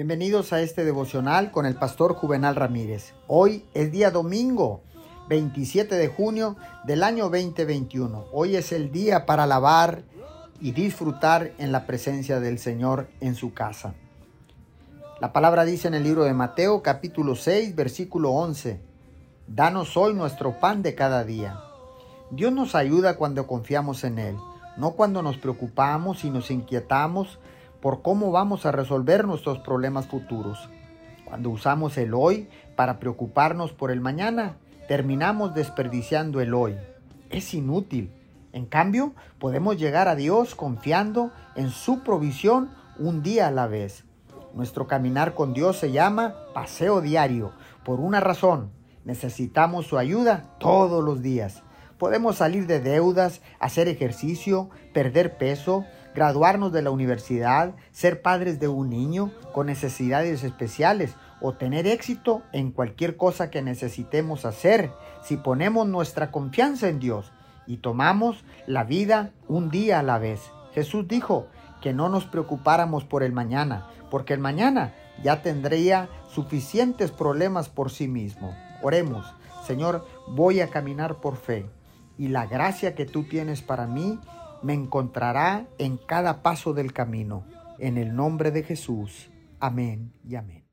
Bienvenidos a este devocional con el pastor Juvenal Ramírez. Hoy es día domingo, 27 de junio del año 2021. Hoy es el día para alabar y disfrutar en la presencia del Señor en su casa. La palabra dice en el libro de Mateo capítulo 6 versículo 11, Danos hoy nuestro pan de cada día. Dios nos ayuda cuando confiamos en Él, no cuando nos preocupamos y nos inquietamos por cómo vamos a resolver nuestros problemas futuros. Cuando usamos el hoy para preocuparnos por el mañana, terminamos desperdiciando el hoy. Es inútil. En cambio, podemos llegar a Dios confiando en su provisión un día a la vez. Nuestro caminar con Dios se llama paseo diario, por una razón. Necesitamos su ayuda todos los días. Podemos salir de deudas, hacer ejercicio, perder peso, graduarnos de la universidad, ser padres de un niño con necesidades especiales o tener éxito en cualquier cosa que necesitemos hacer si ponemos nuestra confianza en Dios y tomamos la vida un día a la vez. Jesús dijo que no nos preocupáramos por el mañana, porque el mañana ya tendría suficientes problemas por sí mismo. Oremos, Señor, voy a caminar por fe y la gracia que tú tienes para mí me encontrará en cada paso del camino. En el nombre de Jesús. Amén y amén.